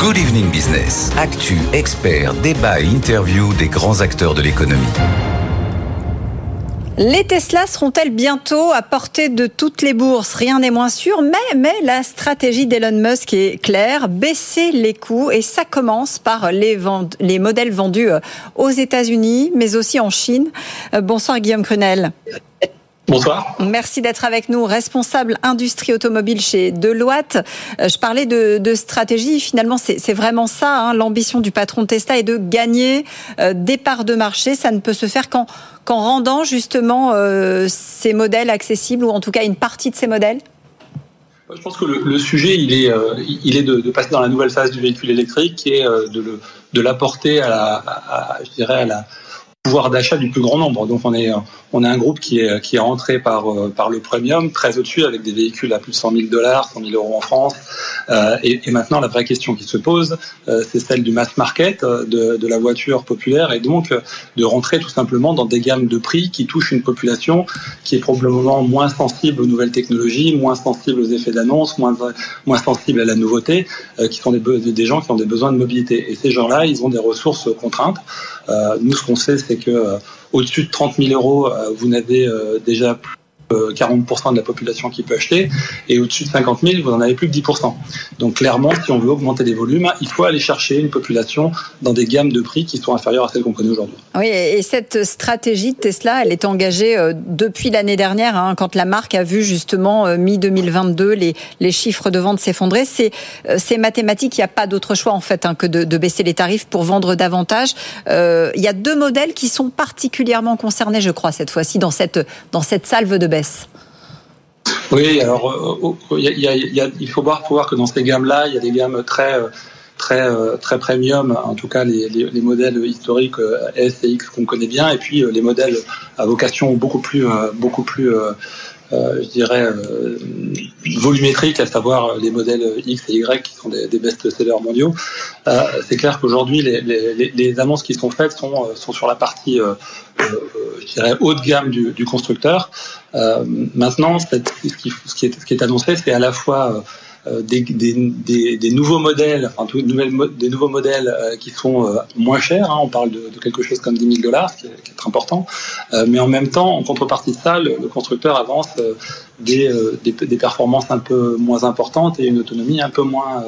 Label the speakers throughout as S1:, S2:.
S1: Good Evening Business. Actu, experts, débat et interview des grands acteurs de l'économie.
S2: Les Tesla seront-elles bientôt à portée de toutes les bourses? Rien n'est moins sûr, mais, mais la stratégie d'Elon Musk est claire, baisser les coûts et ça commence par les, les modèles vendus euh, aux États-Unis, mais aussi en Chine. Euh, bonsoir Guillaume Crunel.
S3: Bonsoir.
S2: Merci d'être avec nous, responsable industrie automobile chez Deloitte. Euh, je parlais de, stratégie. Finalement, c'est vraiment ça. Hein. L'ambition du patron de Tesla est de gagner euh, des parts de marché. Ça ne peut se faire qu'en rendant justement euh, ces modèles accessibles ou en tout cas une partie de ces modèles.
S3: Je pense que le, sujet, il est, il est de, passer dans la nouvelle phase du véhicule électrique et de, de l'apporter à, la, je dirais à la, pouvoir d'achat du plus grand nombre. Donc on est on est un groupe qui est qui est rentré par euh, par le premium très au-dessus avec des véhicules à plus de 100 000 dollars, 100 000 euros en France. Euh, et, et, maintenant la vraie question qui se pose, euh, c'est celle du mass market de, de la voiture populaire et donc de rentrer tout simplement dans des gammes de prix qui touchent une population qui est probablement moins sensible aux nouvelles technologies, moins sensible aux effets d'annonce, moins moins sensible à la nouveauté, qui sont des, des gens qui ont des besoins de mobilité. Et ces gens-là, ils ont des ressources contraintes. nous, ce qu'on sait, c'est que euh, au-dessus de 30 000 euros, euh, vous n'avez euh, déjà 40% de la population qui peut acheter, et au-dessus de 50 000, vous n'en avez plus que 10%. Donc clairement, si on veut augmenter les volumes, il faut aller chercher une population dans des gammes de prix qui sont inférieures à celles qu'on connaît aujourd'hui.
S2: Oui, et cette stratégie de Tesla, elle est engagée euh, depuis l'année dernière, hein, quand la marque a vu justement euh, mi-2022 les, les chiffres de vente s'effondrer. C'est euh, mathématique, il n'y a pas d'autre choix en fait hein, que de, de, baisser les tarifs pour vendre davantage. il y a deux modèles qui sont particulièrement concernés, je crois, cette fois-ci, dans cette, dans cette salve de baisse.
S3: Oui, alors il faut voir, que dans ces gammes-là, il y a des gammes très très très premium, en tout cas les, modèles historiques euh, S et X qu'on connaît bien, et puis euh, les modèles à vocation beaucoup plus euh, beaucoup plus je dirais, volumétriques, à savoir les modèles X et Y qui sont des, best-sellers mondiaux. c'est clair qu'aujourd'hui, les, annonces qui sont faites sont, sont sur la partie, je dirais, haut de gamme du, constructeur. maintenant, ce qui, ce, qui est, ce qui est annoncé, c'est à la fois euh, des, des, des, nouveaux modèles, enfin des nouveaux modèles euh, qui sont euh, moins chers. Hein, on parle de, de, quelque chose comme 10 000 dollars, qui, qui, est très important. mais en même temps, en contrepartie de ça, le, constructeur avance des, des, des, performances un peu moins importantes et une autonomie un peu moins,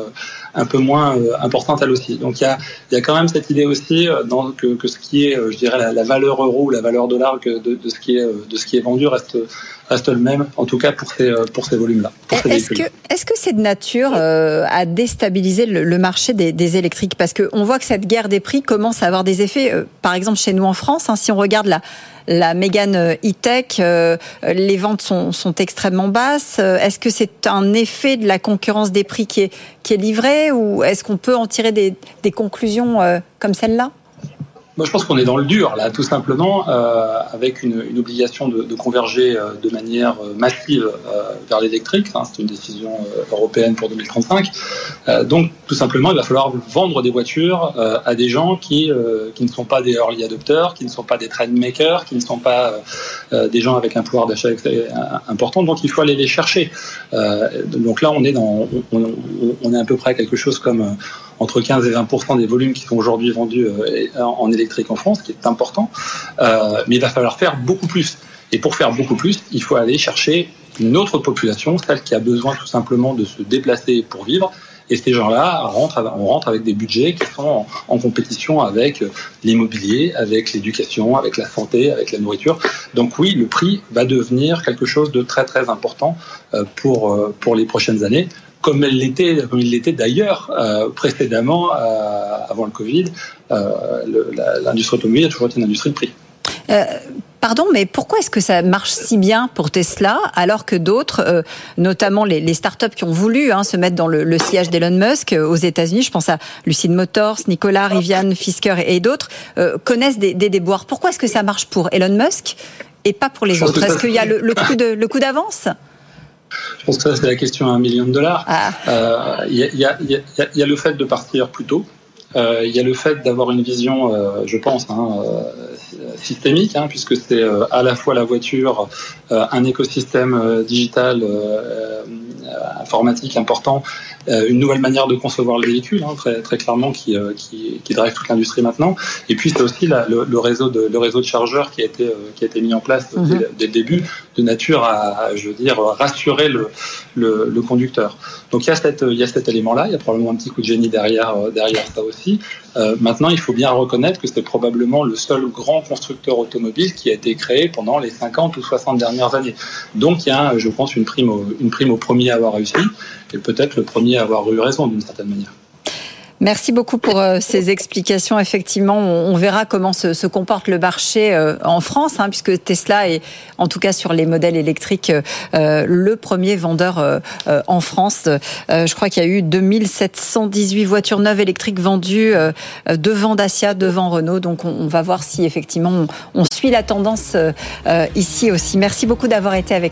S3: un peu moins importante elle aussi. Donc il y a, y a quand même cette idée aussi dans, que, que ce qui est, je dirais, la, la valeur euro ou la valeur dollar que de, de, ce qui est, de ce qui est vendu reste reste le même, en tout cas pour ces, euh, pour ces volumes-là.
S2: Est-ce que est-ce que c'est de nature euh, à déstabiliser le, marché des, électriques? Parce qu'on voit que cette guerre des prix commence à avoir des effets, euh, par exemple chez nous en France, hein, si on regarde la, la Mégane e-tech, les ventes sont, sont extrêmement basses. Est-ce que c'est un effet de la concurrence des prix qui est, qui est livré? Ou est-ce qu'on peut en tirer des, des conclusions comme celle-là?
S3: Moi, je pense qu'on est dans le dur, là, tout simplement, euh, avec une, une, obligation de, de converger euh, de manière euh, massive euh, vers l'électrique. Hein, c'est une décision euh, européenne pour 2035. donc, tout simplement, il va falloir vendre des voitures à des gens qui, qui ne sont pas des early adopters, qui ne sont pas des trend makers, qui ne sont pas des gens avec un pouvoir d'achat important. Donc, il faut aller les chercher. donc là, on est dans, on, on, est à peu près quelque chose comme entre 15 et 20% des volumes qui sont aujourd'hui vendus euh, en électrique en France, qui est important. Euh, mais il va falloir faire beaucoup plus. Et pour faire beaucoup plus, il faut aller chercher une autre population, celle qui a besoin tout simplement de se déplacer pour vivre. Et ces gens-là on rentre avec des budgets qui sont en, compétition avec l'immobilier, avec l'éducation, avec la santé, avec la nourriture. Donc oui, le prix va devenir quelque chose de très très important euh, pour, pour les prochaines années comme elle l'était, comme il l'était d'ailleurs euh, précédemment, euh, avant le Covid, euh, l'industrie automobile a toujours été une industrie de prix.
S2: Pardon, mais pourquoi est-ce que ça marche si bien pour Tesla alors que d'autres, notamment les, les, startups qui ont voulu hein, se mettre dans le, le siège d'Elon Musk aux États-Unis, je pense à Lucid Motors, Nicolas, Rivian, Fisker et, d'autres, connaissent des, des déboires. Pourquoi est-ce que ça marche pour Elon Musk et pas pour les autres? Est-ce qu'il y a le coup d'avance?
S3: Je pense que ça, c'est la question à un million de dollars. Il y, a, le fait de partir plus tôt. Euh, il y a le fait d'avoir une vision, euh, je pense, hein, euh, systémique, hein, puisque c'est à la fois la voiture, un écosystème digital, informatique important, une nouvelle manière de concevoir le véhicule, hein, très, très clairement, qui, qui, qui drive toute l'industrie maintenant. Et puis c'est aussi le, le, réseau de, le réseau de chargeurs qui a été, qui a été mis en place mhm. dès, le début, de nature à, je veux dire, rassurer le, le, le conducteur. Donc il y a, cette, il y a cet élément-là, il y a probablement un petit coup de génie derrière, derrière ça aussi. Euh, maintenant, il faut bien reconnaître que c'est probablement le seul grand constructeur automobile qui a été créé pendant les 50 ou 60 dernières années. Donc il y a, je pense, une prime une prime au premier à avoir réussi et peut-être le premier à avoir eu raison d'une certaine manière.
S2: Merci beaucoup pour euh, ces explications. Effectivement, on verra comment se, comporte le marché euh, en France, hein, puisque Tesla est, en tout cas sur les modèles électriques, euh, le premier vendeur en France. Je crois qu'il y a eu 2718 voitures neuves électriques vendues devant Dacia, devant Renault. Donc, on va voir si effectivement on suit la tendance ici aussi. Merci beaucoup d'avoir été avec nous.